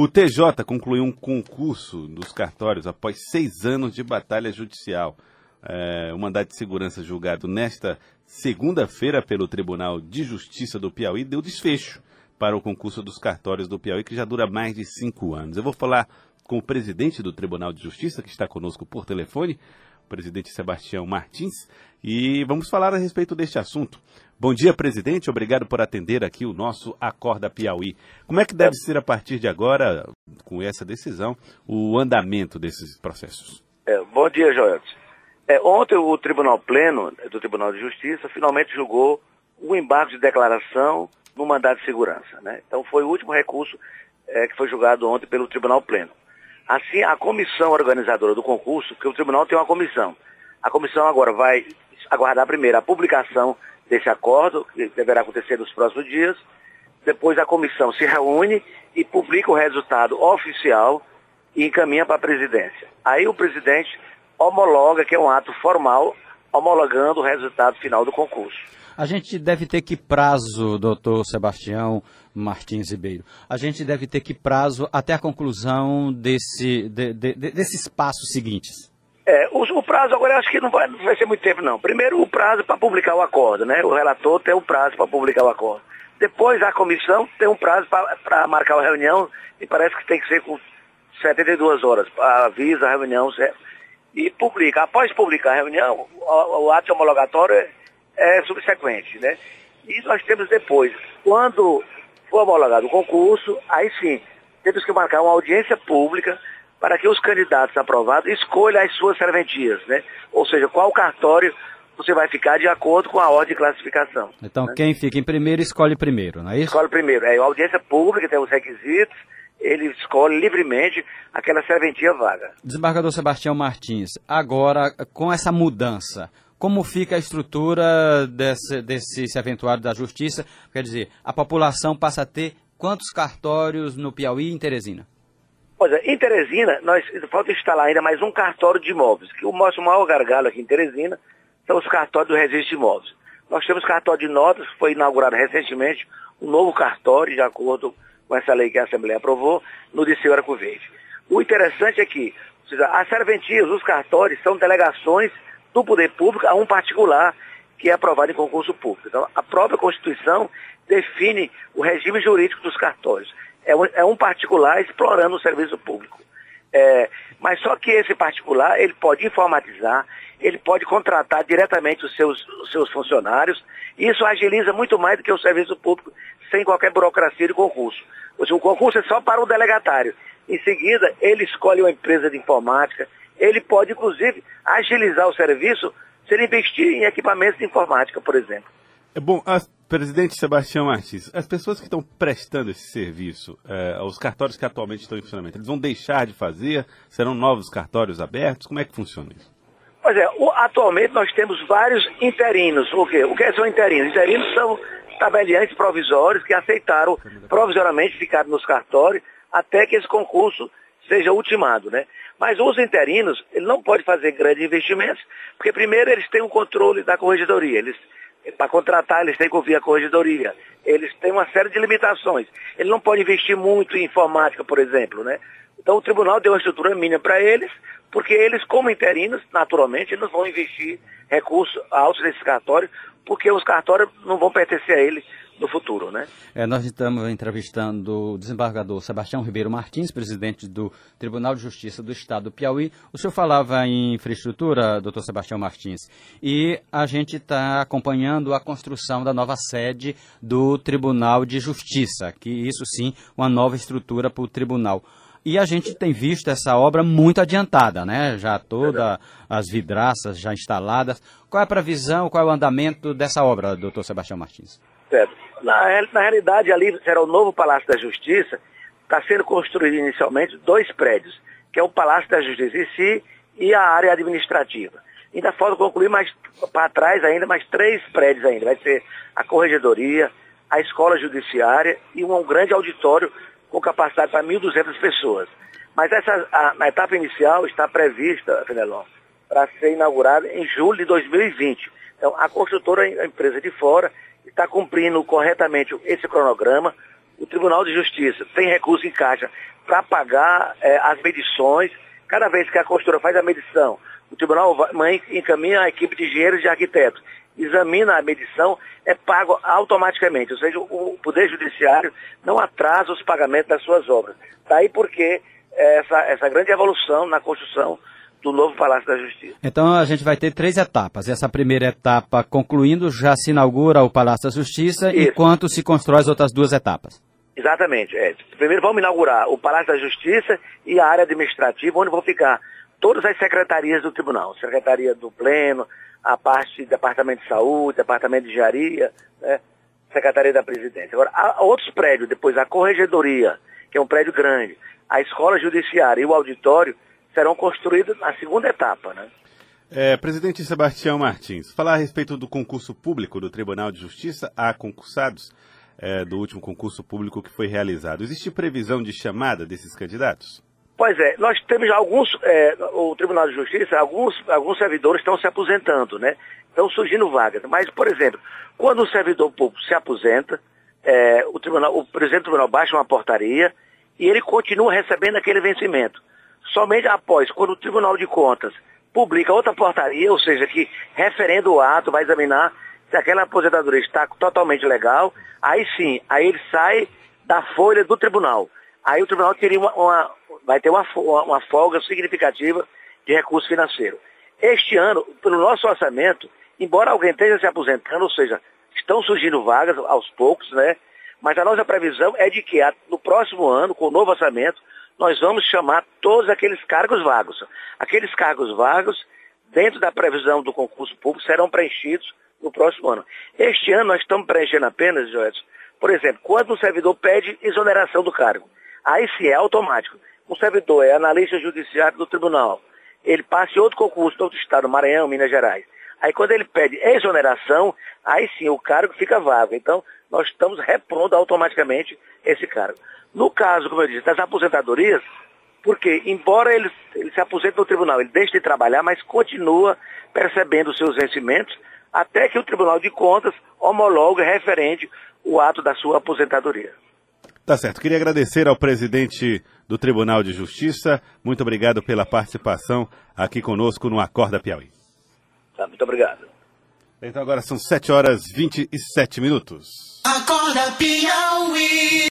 O TJ concluiu um concurso dos cartórios após seis anos de batalha judicial. É, o mandado de segurança julgado nesta segunda-feira pelo Tribunal de Justiça do Piauí deu desfecho para o concurso dos cartórios do Piauí, que já dura mais de cinco anos. Eu vou falar com o presidente do Tribunal de Justiça, que está conosco por telefone, presidente Sebastião Martins, e vamos falar a respeito deste assunto. Bom dia, presidente. Obrigado por atender aqui o nosso Acorda Piauí. Como é que deve ser a partir de agora, com essa decisão, o andamento desses processos? É, bom dia, Joel. É, ontem o Tribunal Pleno do Tribunal de Justiça finalmente julgou o embargo de declaração no mandado de segurança. Né? Então foi o último recurso é, que foi julgado ontem pelo Tribunal Pleno. Assim, a comissão organizadora do concurso, porque o tribunal tem uma comissão, a comissão agora vai aguardar primeiro a publicação desse acordo, que deverá acontecer nos próximos dias. Depois a comissão se reúne e publica o resultado oficial e encaminha para a presidência. Aí o presidente homologa, que é um ato formal, homologando o resultado final do concurso. A gente deve ter que prazo, doutor Sebastião Martins Ribeiro, a gente deve ter que prazo até a conclusão desse, de, de, desses passos seguintes? É, o, o, prazo agora acho que não vai, não vai ser muito tempo não. Primeiro o prazo para publicar o acordo, né? O relator tem um prazo para publicar o acordo. Depois a comissão tem um prazo para marcar a reunião e parece que tem que ser com 72 horas. Avisa a reunião e publica. Após publicar a reunião, o, o ato homologatório é, subsequente, né? E nós temos depois, quando for homologado o concurso, aí sim, temos que marcar uma audiência pública para que os candidatos aprovados escolham as suas serventias, né? Ou seja, qual cartório você vai ficar de acordo com a ordem de classificação. Então, né? quem fica em primeiro, escolhe primeiro, não é isso? Escolhe primeiro. É a audiência pública, tem os requisitos, ele escolhe livremente aquela serventia vaga. Desembargador Sebastião Martins, agora, com essa mudança, como fica a estrutura desse, desse aventuário da Justiça? Quer dizer, a população passa a ter quantos cartórios no Piauí e em Teresina? Pois é, em Teresina, nós falta instalar ainda mais um cartório de imóveis, que o nosso maior gargalo aqui em Teresina são os cartórios do registro de imóveis. Nós temos cartório de notas, foi inaugurado recentemente um novo cartório, de acordo com essa lei que a Assembleia aprovou, no Liceu Araco Verde. O interessante é que as serventias, os cartórios, são delegações do poder público a um particular que é aprovado em concurso público. Então, a própria Constituição define o regime jurídico dos cartórios é um, é um particular explorando o serviço público. É, mas só que esse particular, ele pode informatizar, ele pode contratar diretamente os seus, os seus funcionários, e isso agiliza muito mais do que o serviço público, sem qualquer burocracia de concurso. O concurso é só para o delegatário. Em seguida, ele escolhe uma empresa de informática, ele pode, inclusive, agilizar o serviço se ele investir em equipamentos de informática, por exemplo. É bom, a, presidente Sebastião Martins, as pessoas que estão prestando esse serviço, é, os cartórios que atualmente estão em funcionamento, eles vão deixar de fazer? Serão novos cartórios abertos? Como é que funciona isso? Pois é, o, atualmente nós temos vários interinos. O quê? O que são interinos? Interinos são tabeliantes provisórios que aceitaram provisoriamente ficar nos cartórios até que esse concurso seja ultimado, né? Mas os interinos, ele não pode fazer grandes investimentos, porque primeiro eles têm o controle da corregedoria, eles para contratar, eles têm que ouvir a corregedoria. Eles têm uma série de limitações. Ele não pode investir muito em informática, por exemplo, né? Então o tribunal deu uma estrutura mínima para eles, porque eles, como interinos, naturalmente, não vão investir recursos altos nesse cartório, porque os cartórios não vão pertencer a eles no futuro, né? É, nós estamos entrevistando o desembargador Sebastião Ribeiro Martins, presidente do Tribunal de Justiça do Estado do Piauí. O senhor falava em infraestrutura, doutor Sebastião Martins, e a gente está acompanhando a construção da nova sede do Tribunal de Justiça, que isso sim, uma nova estrutura para o tribunal. E a gente tem visto essa obra muito adiantada, né? Já todas as vidraças já instaladas. Qual é a previsão, qual é o andamento dessa obra, doutor Sebastião Martins? Certo. Na, na realidade, ali será o novo Palácio da Justiça. Está sendo construído inicialmente dois prédios, que é o Palácio da Justiça em si e a área administrativa. Ainda falta concluir mais para trás ainda mais três prédios ainda. Vai ser a corregedoria, a escola judiciária e um grande auditório com capacidade para 1.200 pessoas. Mas essa, a, na etapa inicial está prevista, Fenelon, para ser inaugurada em julho de 2020. Então, a construtora, a empresa de fora, está cumprindo corretamente esse cronograma, o Tribunal de Justiça tem recurso em caixa para pagar é, as medições. Cada vez que a construtora faz a medição, o tribunal vai, encaminha a equipe de engenheiros e arquitetos, examina a medição, é pago automaticamente. Ou seja, o Poder Judiciário não atrasa os pagamentos das suas obras. Daí porque essa, essa grande evolução na construção do novo Palácio da Justiça. Então a gente vai ter três etapas. Essa primeira etapa concluindo, já se inaugura o Palácio da Justiça, Isso. enquanto se constrói as outras duas etapas. Exatamente. É. Primeiro vamos inaugurar o Palácio da Justiça e a área administrativa, onde vão ficar todas as secretarias do tribunal. Secretaria do Pleno, a parte do Departamento de Saúde, Departamento de Engenharia, né? Secretaria da Presidência. Agora, há outros prédios, depois a Corregedoria, que é um prédio grande, a Escola Judiciária e o auditório serão construídos na segunda etapa, né? É, presidente Sebastião Martins, falar a respeito do concurso público do Tribunal de Justiça a concursados é, do último concurso público que foi realizado. Existe previsão de chamada desses candidatos? Pois é, nós temos alguns, é, o Tribunal de Justiça, alguns, alguns servidores estão se aposentando, né? Estão surgindo vagas. Mas, por exemplo, quando o servidor público se aposenta, é, o, tribunal, o presidente do tribunal baixa uma portaria e ele continua recebendo aquele vencimento. Somente após, quando o Tribunal de Contas publica outra portaria, ou seja, que referendo o ato, vai examinar se aquela aposentadoria está totalmente legal, aí sim, aí ele sai da folha do tribunal. Aí o tribunal teria uma, uma vai ter uma, uma folga significativa de recurso financeiro. Este ano, pelo nosso orçamento, embora alguém esteja se aposentando, ou seja, estão surgindo vagas aos poucos, né? Mas a nossa previsão é de que no próximo ano, com o novo orçamento, nós vamos chamar todos aqueles cargos vagos. Aqueles cargos vagos, dentro da previsão do concurso público, serão preenchidos no próximo ano. Este ano nós estamos preenchendo apenas, Joelson, por exemplo, quando o servidor pede exoneração do cargo. Aí sim é automático. O servidor é analista judiciário do tribunal. Ele passa em outro concurso, em outro estado, Maranhão, Minas Gerais. Aí quando ele pede exoneração, aí sim o cargo fica vago. Então, nós estamos repondo automaticamente esse cargo. No caso, como eu disse, das aposentadorias, porque embora ele, ele se aposente no tribunal, ele deixe de trabalhar, mas continua percebendo os seus vencimentos até que o Tribunal de Contas homologue referente o ato da sua aposentadoria. Tá certo. Queria agradecer ao presidente do Tribunal de Justiça. Muito obrigado pela participação aqui conosco no Acorda Piauí. Tá, muito obrigado. Então agora são 7 horas 27 minutos. Acorda Piauí.